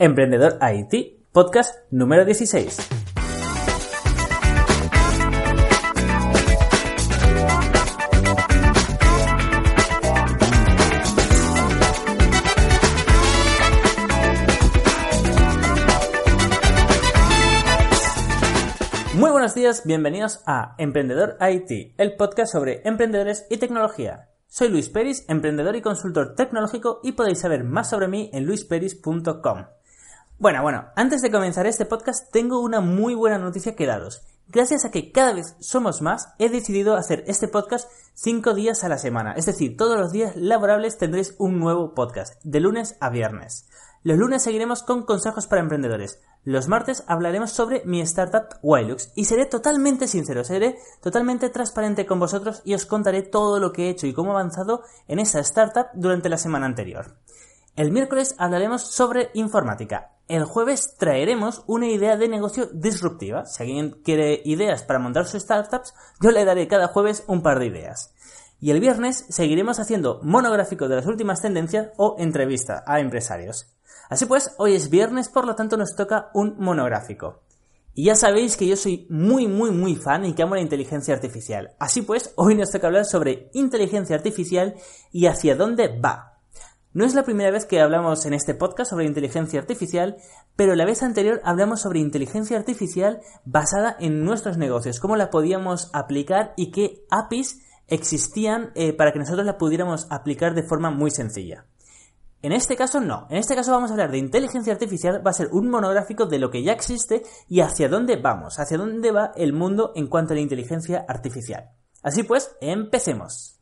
Emprendedor IT, podcast número 16. Muy buenos días, bienvenidos a Emprendedor IT, el podcast sobre emprendedores y tecnología. Soy Luis Peris, emprendedor y consultor tecnológico y podéis saber más sobre mí en luisperis.com. Bueno, bueno, antes de comenzar este podcast tengo una muy buena noticia que daros. Gracias a que cada vez somos más, he decidido hacer este podcast 5 días a la semana. Es decir, todos los días laborables tendréis un nuevo podcast, de lunes a viernes. Los lunes seguiremos con consejos para emprendedores. Los martes hablaremos sobre mi startup Wilux y seré totalmente sincero, seré totalmente transparente con vosotros y os contaré todo lo que he hecho y cómo he avanzado en esa startup durante la semana anterior. El miércoles hablaremos sobre informática. El jueves traeremos una idea de negocio disruptiva. Si alguien quiere ideas para montar sus startups, yo le daré cada jueves un par de ideas. Y el viernes seguiremos haciendo monográfico de las últimas tendencias o entrevista a empresarios. Así pues, hoy es viernes, por lo tanto nos toca un monográfico. Y ya sabéis que yo soy muy, muy, muy fan y que amo la inteligencia artificial. Así pues, hoy nos toca hablar sobre inteligencia artificial y hacia dónde va. No es la primera vez que hablamos en este podcast sobre inteligencia artificial, pero la vez anterior hablamos sobre inteligencia artificial basada en nuestros negocios, cómo la podíamos aplicar y qué APIs existían eh, para que nosotros la pudiéramos aplicar de forma muy sencilla. En este caso no, en este caso vamos a hablar de inteligencia artificial, va a ser un monográfico de lo que ya existe y hacia dónde vamos, hacia dónde va el mundo en cuanto a la inteligencia artificial. Así pues, empecemos.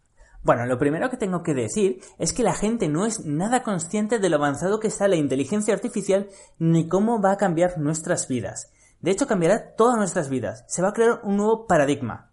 Bueno, lo primero que tengo que decir es que la gente no es nada consciente de lo avanzado que está la inteligencia artificial ni cómo va a cambiar nuestras vidas. De hecho, cambiará todas nuestras vidas. Se va a crear un nuevo paradigma.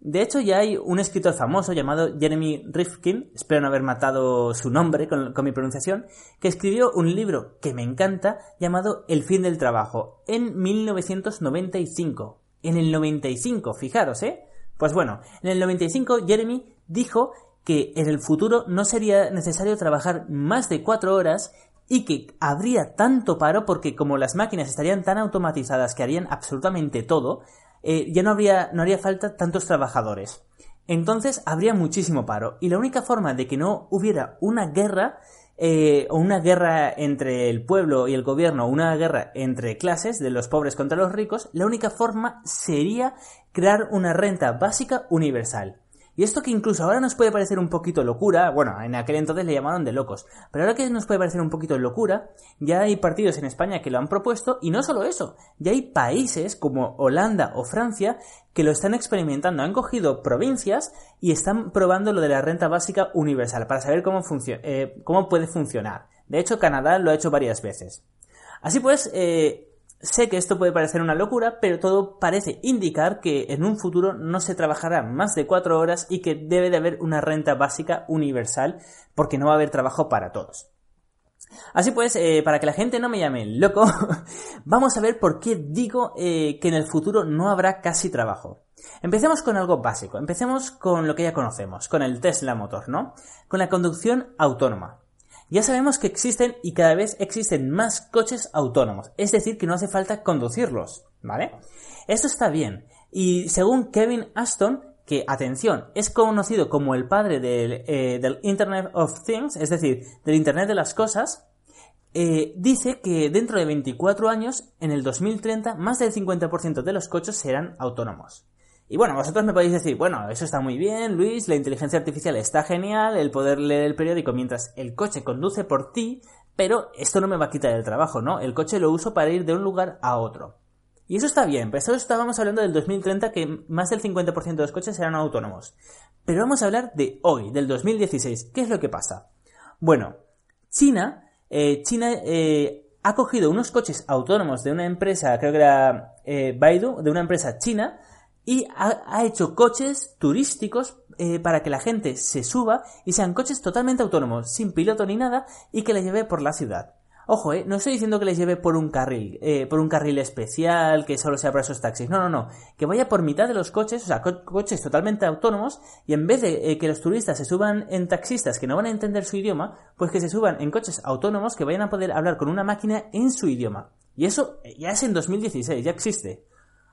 De hecho, ya hay un escritor famoso llamado Jeremy Rifkin, espero no haber matado su nombre con, mi pronunciación, que escribió un libro que me encanta llamado El fin del trabajo en 1995. En el 95, fijaros, ¿eh? Pues bueno, en el 95 Jeremy dijo que en el futuro no sería necesario trabajar más de cuatro horas y que habría tanto paro porque como las máquinas estarían tan automatizadas que harían absolutamente todo, eh, ya no, habría, no haría falta tantos trabajadores. Entonces habría muchísimo paro y la única forma de que no hubiera una guerra eh, o una guerra entre el pueblo y el gobierno, una guerra entre clases de los pobres contra los ricos, la única forma sería crear una renta básica universal. Y esto que incluso ahora nos puede parecer un poquito locura, bueno, en aquel entonces le llamaron de locos, pero ahora que nos puede parecer un poquito locura, ya hay partidos en España que lo han propuesto y no solo eso, ya hay países como Holanda o Francia que lo están experimentando, han cogido provincias y están probando lo de la renta básica universal para saber cómo, eh, cómo puede funcionar. De hecho, Canadá lo ha hecho varias veces. Así pues, eh, Sé que esto puede parecer una locura, pero todo parece indicar que en un futuro no se trabajará más de cuatro horas y que debe de haber una renta básica universal porque no va a haber trabajo para todos. Así pues, eh, para que la gente no me llame loco, vamos a ver por qué digo eh, que en el futuro no habrá casi trabajo. Empecemos con algo básico, empecemos con lo que ya conocemos, con el Tesla Motor, ¿no? Con la conducción autónoma. Ya sabemos que existen y cada vez existen más coches autónomos, es decir, que no hace falta conducirlos, ¿vale? Esto está bien. Y según Kevin Aston, que, atención, es conocido como el padre del, eh, Internet of Things, es decir, del Internet de las Cosas, eh, dice que dentro de 24 años, en el 2030, más del 50% de los coches serán autónomos. Y bueno, vosotros me podéis decir, bueno, eso está muy bien, Luis, la inteligencia artificial está genial, el poder leer el periódico mientras el coche conduce por ti, pero esto no me va a quitar el trabajo, ¿no? El coche lo uso para ir de un lugar a otro. Y eso está bien, pero eso estábamos hablando del 2030 que más del 50% de los coches serán autónomos. Pero vamos a hablar de hoy, del 2016. ¿Qué es lo que pasa? Bueno, China, eh, China eh, ha cogido unos coches autónomos de una empresa, creo que era eh, Baidu, de una empresa china, y ha, hecho coches turísticos eh, para que la gente se suba y sean coches totalmente autónomos, sin piloto ni nada, y que le lleve por la ciudad. Ojo, ¿eh? no estoy diciendo que les lleve por un carril, eh, por un carril especial que solo sea para esos taxis. No, no, no. Que vaya por mitad de los coches, o sea, coches totalmente autónomos, y en vez de eh, que los turistas se suban en taxistas que no van a entender su idioma, pues que se suban en coches autónomos que vayan a poder hablar con una máquina en su idioma. Y eso ya es en 2016, ya existe.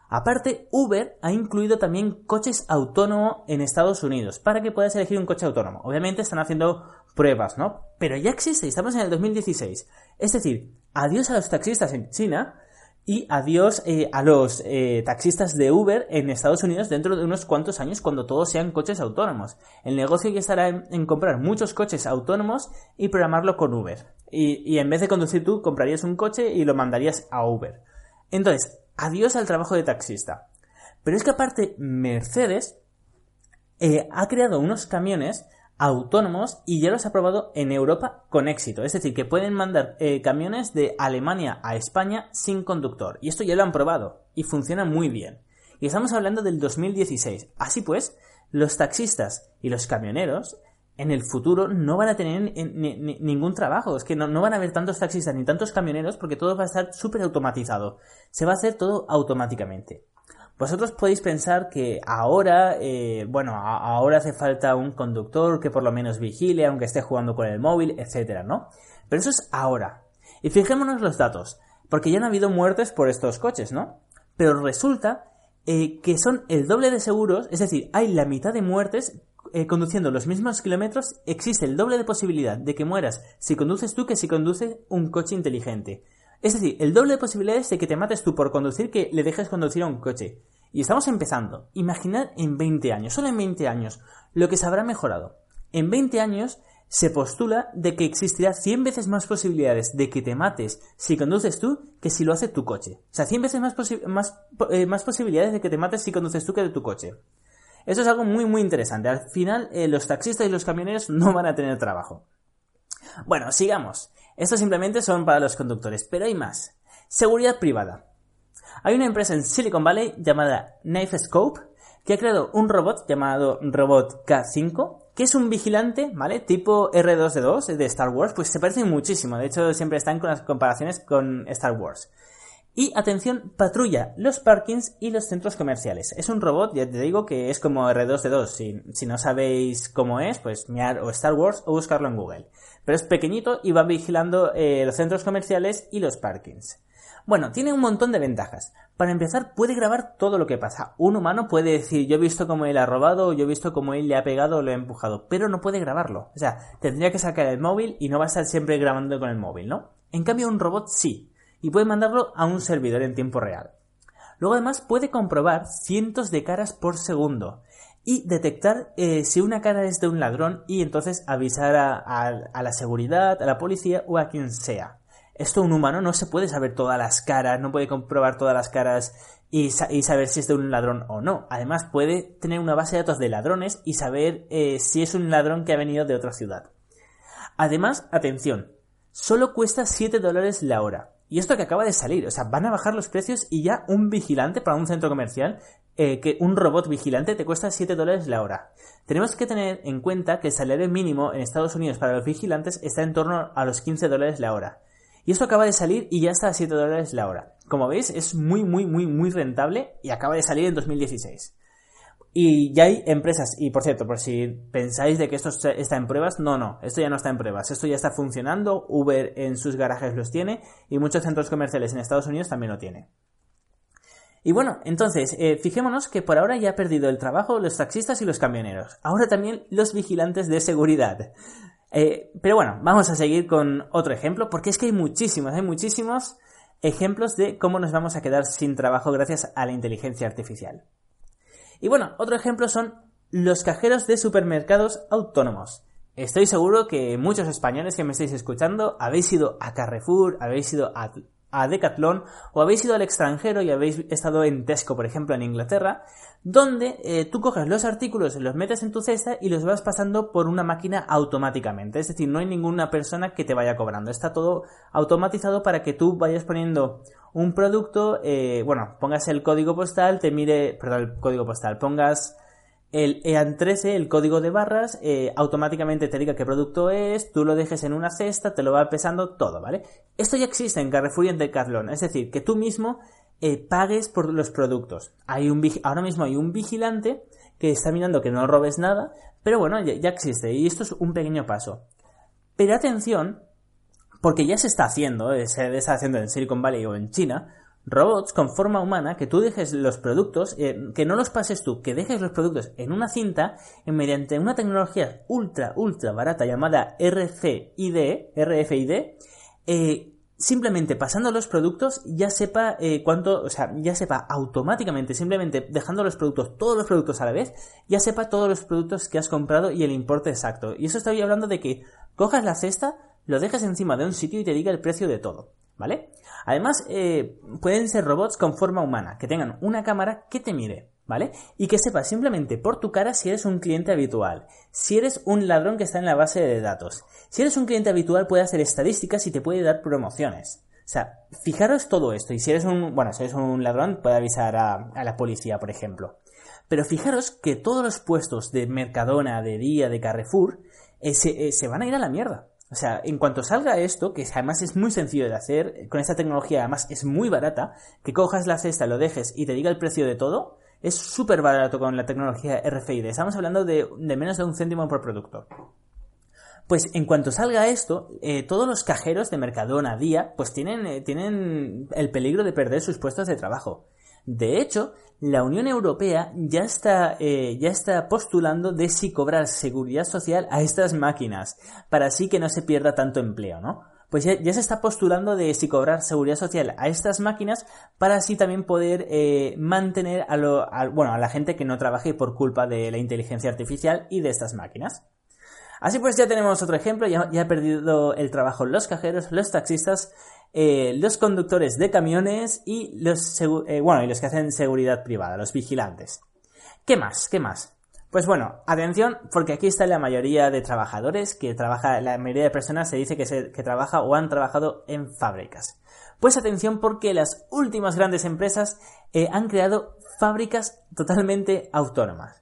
Aparte, Uber ha incluido también coches autónomos en Estados Unidos para que puedas elegir un coche autónomo. Obviamente están haciendo pruebas, ¿no? Pero ya existe, estamos en el 2016. Es decir, adiós a los taxistas en China y adiós eh, a los eh, taxistas de Uber en Estados Unidos dentro de unos cuantos años cuando todos sean coches autónomos. El negocio ya estará en, comprar muchos coches autónomos y programarlo con Uber. Y, y en vez de conducir tú, comprarías un coche y lo mandarías a Uber. Entonces, adiós al trabajo de taxista. Pero es que aparte, Mercedes eh, ha creado unos camiones autónomos y ya los ha probado en Europa con éxito. Es decir, que pueden mandar eh, camiones de Alemania a España sin conductor. Y esto ya lo han probado y funciona muy bien. Y estamos hablando del 2016. Así pues, los taxistas y los camioneros en el futuro no van a tener ningún trabajo. Es que no, van a haber tantos taxistas ni tantos camioneros porque todo va a estar súper automatizado. Se va a hacer todo automáticamente. Vosotros podéis pensar que ahora, eh, bueno, ahora hace falta un conductor que por lo menos vigile, aunque esté jugando con el móvil, etcétera, ¿no? Pero eso es ahora. Y fijémonos los datos, porque ya no ha habido muertes por estos coches, ¿no? Pero resulta eh, que son el doble de seguros, es decir, hay la mitad de muertes eh, conduciendo los mismos kilómetros, existe el doble de posibilidad de que mueras si conduces tú que si conduce un coche inteligente. Es decir, el doble de posibilidades de que te mates tú por conducir que le dejes conducir a un coche. Y estamos empezando. Imaginad en 20 años, solo en 20 años, lo que se habrá mejorado. En 20 años se postula de que existirá 100 veces más posibilidades de que te mates si conduces tú que si lo hace tu coche. O sea, 100 veces más, eh, más posibilidades de que te mates si conduces tú que de tu coche. Eso es algo muy muy interesante. Al final eh, los taxistas y los camioneros no van a tener trabajo. Bueno, sigamos. Esto simplemente son para los conductores, pero hay más. Seguridad privada. Hay una empresa en Silicon Valley llamada KnifeScope que ha creado un robot llamado Robot K5 que es un vigilante, ¿vale? Tipo R2D2 de Star Wars, pues se parece muchísimo. De hecho, siempre están con las comparaciones con Star Wars. Y atención, patrulla los parkings y los centros comerciales. Es un robot, ya te digo, que es como R2D2. Si, no sabéis cómo es, pues mirar o Star Wars o buscarlo en Google. Pero es pequeñito y va vigilando eh, los centros comerciales y los parkings. Bueno, tiene un montón de ventajas. Para empezar, puede grabar todo lo que pasa. Un humano puede decir, yo he visto cómo él ha robado, yo he visto cómo él le ha pegado o lo ha empujado, pero no puede grabarlo. O sea, tendría que sacar el móvil y no va a estar siempre grabando con el móvil, ¿no? En cambio, un robot sí y puede mandarlo a un servidor en tiempo real. Luego además puede comprobar cientos de caras por segundo y detectar eh, si una cara es de un ladrón y entonces avisar a, la seguridad, a la policía o a quien sea. Esto un humano no se puede saber todas las caras, no puede comprobar todas las caras y, saber si es de un ladrón o no. Además puede tener una base de datos de ladrones y saber eh, si es un ladrón que ha venido de otra ciudad. Además, atención, solo cuesta 7 dólares la hora. Y esto que acaba de salir, o sea, van a bajar los precios y ya un vigilante para un centro comercial, eh, que un robot vigilante te cuesta 7 dólares la hora. Tenemos que tener en cuenta que el salario mínimo en Estados Unidos para los vigilantes está en torno a los 15 dólares la hora. Y esto acaba de salir y ya está a 7 dólares la hora. Como veis, es muy, muy, muy, muy rentable y acaba de salir en 2016. Y ya hay empresas, y por cierto, por si pensáis de que esto está en pruebas, no, no, esto ya no está en pruebas, esto ya está funcionando, Uber en sus garajes los tiene y muchos centros comerciales en Estados Unidos también lo tienen. Y bueno, entonces, eh, fijémonos que por ahora ya ha perdido el trabajo los taxistas y los camioneros, ahora también los vigilantes de seguridad. Eh, pero bueno, vamos a seguir con otro ejemplo, porque es que hay muchísimos, hay muchísimos ejemplos de cómo nos vamos a quedar sin trabajo gracias a la inteligencia artificial. Y bueno, otro ejemplo son los cajeros de supermercados autónomos. Estoy seguro que muchos españoles que me estáis escuchando habéis ido a Carrefour, habéis ido a, Decathlon o habéis ido al extranjero y habéis estado en Tesco, por ejemplo, en Inglaterra, donde eh, tú coges los artículos, los metes en tu cesta y los vas pasando por una máquina automáticamente. Es decir, no hay ninguna persona que te vaya cobrando. Está todo automatizado para que tú vayas poniendo un producto, eh, bueno, pongas el código postal, te mire, perdón, el código postal, pongas el EAN13, el código de barras, eh, automáticamente te diga qué producto es, tú lo dejes en una cesta, te lo va pesando todo, ¿vale? Esto ya existe en Carrefour y en Decathlon, es decir, que tú mismo eh, pagues por los productos. Hay ahora mismo hay un vigilante que está mirando que no robes nada, pero bueno, ya, ya existe y esto es un pequeño paso. Pero atención, porque ya se está haciendo, eh, se está haciendo en Silicon Valley o en China, robots con forma humana, que tú dejes los productos, eh, que no los pases tú, que dejes los productos en una cinta mediante una tecnología ultra, ultra barata llamada RFID, RFID, eh, simplemente pasando los productos ya sepa eh, cuánto, o sea, ya sepa automáticamente, simplemente dejando los productos, todos los productos a la vez, ya sepa todos los productos que has comprado y el importe exacto. Y eso estoy hablando de que cojas la cesta, lo dejas encima de un sitio y te diga el precio de todo. ¿vale? Además, eh, pueden ser robots con forma humana, que tengan una cámara que te mire, ¿vale? Y que sepa simplemente por tu cara si eres un cliente habitual, si eres un ladrón que está en la base de datos. Si eres un cliente habitual puede hacer estadísticas y te puede dar promociones. O sea, fijaros todo esto. Y si eres un, bueno, si eres un ladrón, puede avisar a, la policía, por ejemplo. Pero fijaros que todos los puestos de Mercadona, de Día, de Carrefour, eh, eh, se van a ir a la mierda. O sea, en cuanto salga esto, que además es muy sencillo de hacer, con esta tecnología además es muy barata, que cojas la cesta, lo dejes y te diga el precio de todo, es súper barato con la tecnología RFID. Estamos hablando de, menos de un céntimo por producto. Pues en cuanto salga esto, eh, todos los cajeros de Mercadona Día, pues tienen, eh, tienen el peligro de perder sus puestos de trabajo. De hecho, la Unión Europea ya está, eh, ya está postulando de si cobrar seguridad social a estas máquinas, para así que no se pierda tanto empleo, ¿no? Pues ya, se está postulando de si cobrar seguridad social a estas máquinas para así también poder eh, mantener a, lo, bueno, a la gente que no trabaje por culpa de la inteligencia artificial y de estas máquinas. Así pues ya tenemos otro ejemplo, ya, ya ha perdido el trabajo los cajeros, los taxistas, eh, los conductores de camiones y los, eh, bueno, y los que hacen seguridad privada, los vigilantes. ¿Qué más? ¿Qué más? Pues bueno, atención, porque aquí está la mayoría de trabajadores que trabaja, la mayoría de personas se dice que, se, que trabaja o han trabajado en fábricas. Pues atención porque las últimas grandes empresas eh, han creado fábricas totalmente autónomas.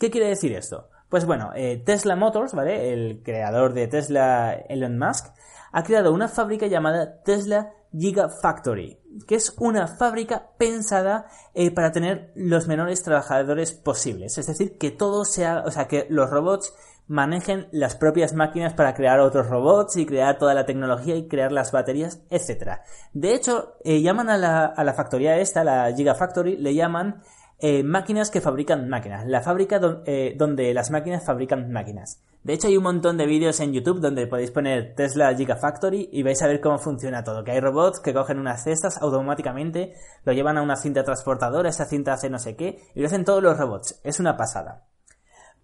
¿Qué quiere decir esto? Pues bueno, Tesla Motors, ¿vale? El creador de Tesla, Elon Musk, ha creado una fábrica llamada Tesla Gigafactory, que es una fábrica pensada eh, para tener los menores trabajadores posibles. Es decir, que todo sea, o sea, que los robots manejen las propias máquinas para crear otros robots y crear toda la tecnología y crear las baterías, etc. De hecho, eh, llaman a la, a la factoría esta, la Gigafactory, le llaman eh, máquinas que fabrican máquinas, la fábrica donde las máquinas fabrican máquinas. De hecho, hay un montón de vídeos en YouTube donde podéis poner Tesla Gigafactory y vais a ver cómo funciona todo. Que hay robots que cogen unas cestas automáticamente, lo llevan a una cinta transportadora, esa cinta hace no sé qué, y lo hacen todos los robots. Es una pasada.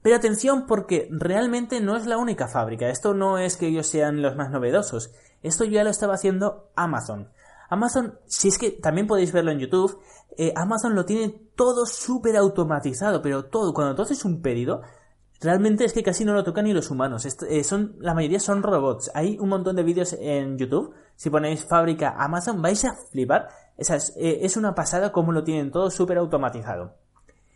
Pero atención porque realmente no es la única fábrica. Esto no es que ellos sean los más novedosos. Esto ya lo estaba haciendo Amazon. Amazon, si es que también podéis verlo en YouTube, eh, Amazon lo tiene todo súper automatizado, pero todo. Cuando tú haces un pedido, Realmente es que casi no lo tocan ni los humanos. Eh, son, la mayoría son robots. Hay un montón de vídeos en YouTube. Si ponéis fábrica Amazon vais a flipar. es, eh, es una pasada como lo tienen todo súper automatizado.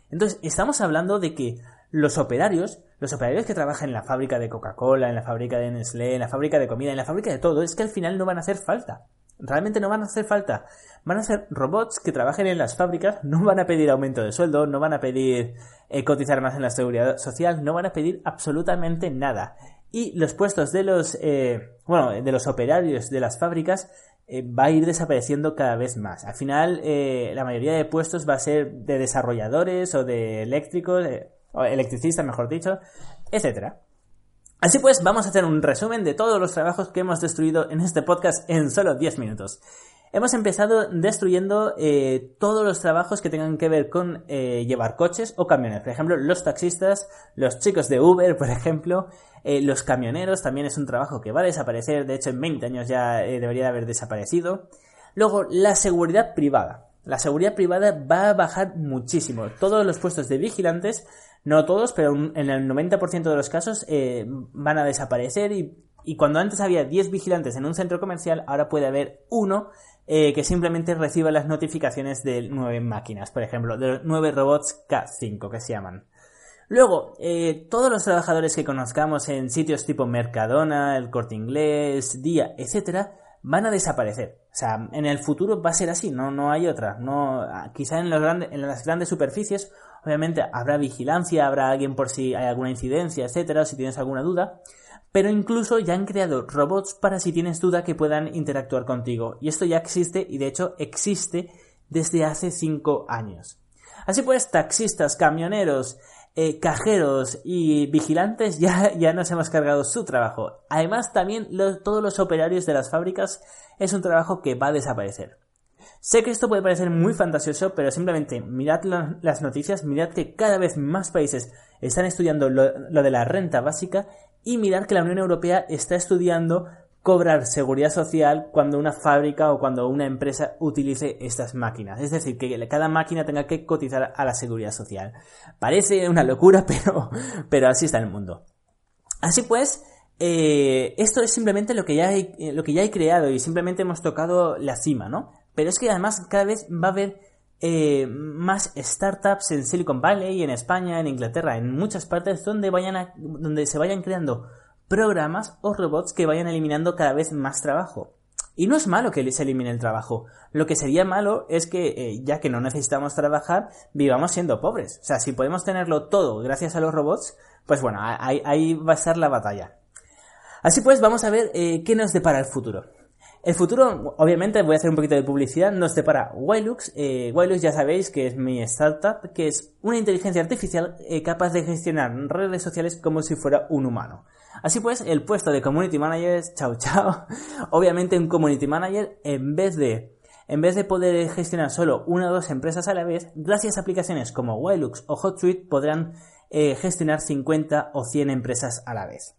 Entonces, estamos hablando de que los operarios, los operarios que trabajan en la fábrica de Coca-Cola, en la fábrica de Nestlé, en la fábrica de comida, en la fábrica de todo, es que al final no van a hacer falta. Realmente no van a hacer falta. Van a ser robots que trabajen en las fábricas, no van a pedir aumento de sueldo, no van a pedir eh, cotizar más en la seguridad social, no van a pedir absolutamente nada. Y los puestos de los, eh, bueno, de los operarios de las fábricas eh, va a ir desapareciendo cada vez más. Al final, la mayoría de puestos va a ser de desarrolladores o de eléctricos, o electricistas, mejor dicho, etcétera. Así pues, vamos a hacer un resumen de todos los trabajos que hemos destruido en este podcast en solo 10 minutos. Hemos empezado destruyendo eh, todos los trabajos que tengan que ver con eh, llevar coches o camiones. Por ejemplo, los taxistas, los chicos de Uber, por ejemplo, eh, los camioneros también es un trabajo que va a desaparecer. De hecho, en 20 años ya debería de haber desaparecido. Luego, la seguridad privada. La seguridad privada va a bajar muchísimo. Todos los puestos de vigilantes no todos, pero en el 90% de los casos eh, van a desaparecer y, cuando antes había 10 vigilantes en un centro comercial, ahora puede haber uno eh, que simplemente reciba las notificaciones de 9 máquinas, por ejemplo, de 9 robots K5 que se llaman. Luego, eh, todos los trabajadores que conozcamos en sitios tipo Mercadona, el Corte Inglés, Día, etcétera, van a desaparecer. O sea, en el futuro va a ser así, no, no hay otra. No, ah, quizá en las grandes superficies, obviamente habrá vigilancia, habrá alguien por si hay alguna incidencia, etcétera, si tienes alguna duda. Pero incluso ya han creado robots para si tienes duda que puedan interactuar contigo. Y esto ya existe y de hecho existe desde hace 5 años. Así pues, taxistas, camioneros, eh, cajeros y vigilantes ya, ya nos hemos cargado su trabajo. Además, también todos los operarios de las fábricas es un trabajo que va a desaparecer. Sé que esto puede parecer muy fantasioso, pero simplemente mirad las noticias, mirad que cada vez más países están estudiando lo, de la renta básica y mirad que la Unión Europea está estudiando cobrar seguridad social cuando una fábrica o cuando una empresa utilice estas máquinas. Es decir, que cada máquina tenga que cotizar a la seguridad social. Parece una locura, pero, pero así está el mundo. Así pues, eh, esto es simplemente lo que, ya hay, lo que ya he creado y simplemente hemos tocado la cima, ¿no? Pero es que además cada vez va a haber eh, más startups en Silicon Valley, en España, en Inglaterra, en muchas partes donde, vayan donde se vayan creando programas o robots que vayan eliminando cada vez más trabajo. Y no es malo que se elimine el trabajo. Lo que sería malo es que, eh, ya que no necesitamos trabajar, vivamos siendo pobres. O sea, si podemos tenerlo todo gracias a los robots, pues bueno, ahí, va a estar la batalla. Así pues, vamos a ver eh, qué nos depara el futuro. El futuro, obviamente, voy a hacer un poquito de publicidad, nos depara Wilux. Eh, Wilux ya sabéis que es mi startup, que es una inteligencia artificial eh, capaz de gestionar redes sociales como si fuera un humano. Así pues, el puesto de Community Manager es chao chao. Obviamente un Community Manager, en vez de, en vez de poder gestionar solo una o dos empresas a la vez, gracias a aplicaciones como Wilux o HotSuite podrán eh, gestionar 50 o 100 empresas a la vez.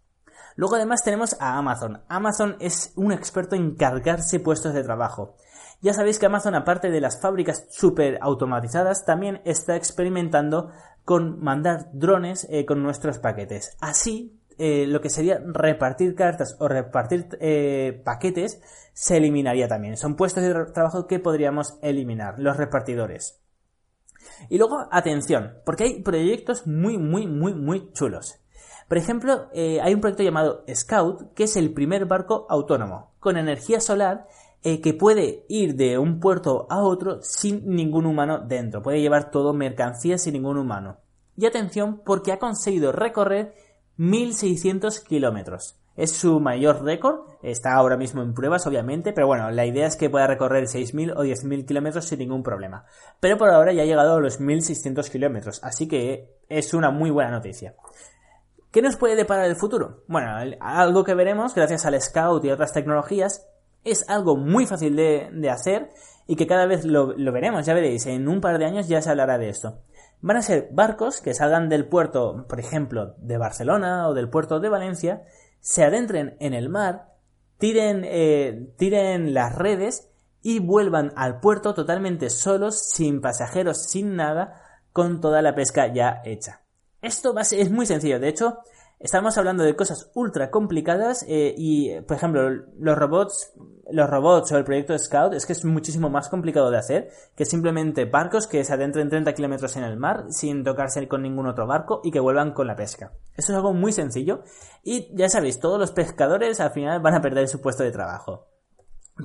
Luego además tenemos a Amazon. Amazon es un experto en cargarse puestos de trabajo. Ya sabéis que Amazon, aparte de las fábricas súper automatizadas, también está experimentando con mandar drones eh, con nuestros paquetes. Así, eh, lo que sería repartir cartas o repartir eh, paquetes se eliminaría también. Son puestos de trabajo que podríamos eliminar, los repartidores. Y luego, atención, porque hay proyectos muy, muy, muy, muy chulos. Por ejemplo, eh, hay un proyecto llamado Scout, que es el primer barco autónomo, con energía solar, eh, que puede ir de un puerto a otro sin ningún humano dentro. Puede llevar todo mercancía sin ningún humano. Y atención, porque ha conseguido recorrer 1600 kilómetros. Es su mayor récord, está ahora mismo en pruebas obviamente, pero bueno, la idea es que pueda recorrer 6.000 o 10.000 kilómetros sin ningún problema. Pero por ahora ya ha llegado a los 1.600 kilómetros, así que es una muy buena noticia. ¿Qué nos puede deparar el futuro? Bueno, algo que veremos gracias al Scout y otras tecnologías es algo muy fácil de, hacer y que cada vez lo, veremos, ya veréis, en un par de años ya se hablará de esto. Van a ser barcos que salgan del puerto, por ejemplo, de Barcelona o del puerto de Valencia, se adentren en el mar, tiren, eh, tiren las redes y vuelvan al puerto totalmente solos, sin pasajeros, sin nada, con toda la pesca ya hecha. Esto es muy sencillo. De hecho, estamos hablando de cosas ultra complicadas eh, y, por ejemplo, los robots, los robots o el proyecto Scout es que es muchísimo más complicado de hacer que simplemente barcos que se adentren 30 kilómetros en el mar sin tocarse con ningún otro barco y que vuelvan con la pesca. Esto es algo muy sencillo y ya sabéis, todos los pescadores al final van a perder su puesto de trabajo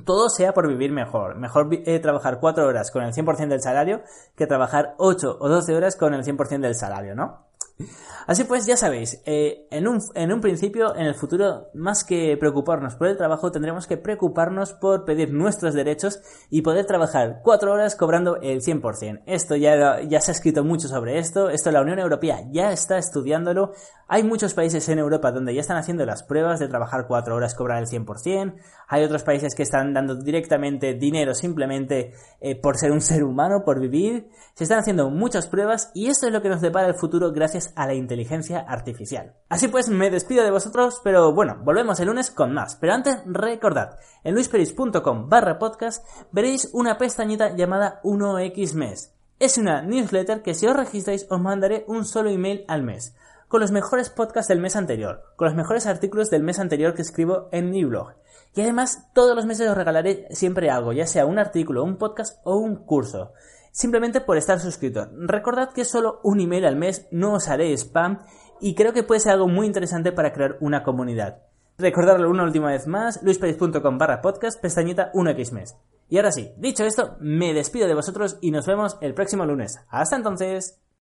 todo sea por vivir mejor. Mejor eh, trabajar 4 horas con el 100% del salario que trabajar 8 o 12 horas con el 100% del salario, ¿no? Así pues, ya sabéis, eh, en, un, en un principio, en el futuro, más que preocuparnos por el trabajo, tendremos que preocuparnos por pedir nuestros derechos y poder trabajar cuatro horas cobrando el 100%. Esto ya, ya se ha escrito mucho sobre esto, esto la Unión Europea ya está estudiándolo, hay muchos países en Europa donde ya están haciendo las pruebas de trabajar cuatro horas cobrar el 100%, hay otros países que están dando directamente dinero simplemente eh, por ser un ser humano, por vivir, se están haciendo muchas pruebas y esto es lo que nos depara el futuro gracias a la inteligencia artificial. Así pues, me despido de vosotros, pero bueno, volvemos el lunes con más. Pero antes, recordad, en luisperis.com barra podcast veréis una pestañita llamada 1x mes. Es una newsletter que si os registráis os mandaré un solo email al mes, con los mejores podcasts del mes anterior, con los mejores artículos del mes anterior que escribo en mi blog. Y además, todos los meses os regalaré siempre algo, ya sea un artículo, un podcast o un curso. Simplemente por estar suscrito. Recordad que solo un email al mes, no os haré spam y creo que puede ser algo muy interesante para crear una comunidad. Recordarlo una última vez más, luisperez.com barra podcast, pestañita 1x mes. Y ahora sí, dicho esto, me despido de vosotros y nos vemos el próximo lunes. Hasta entonces.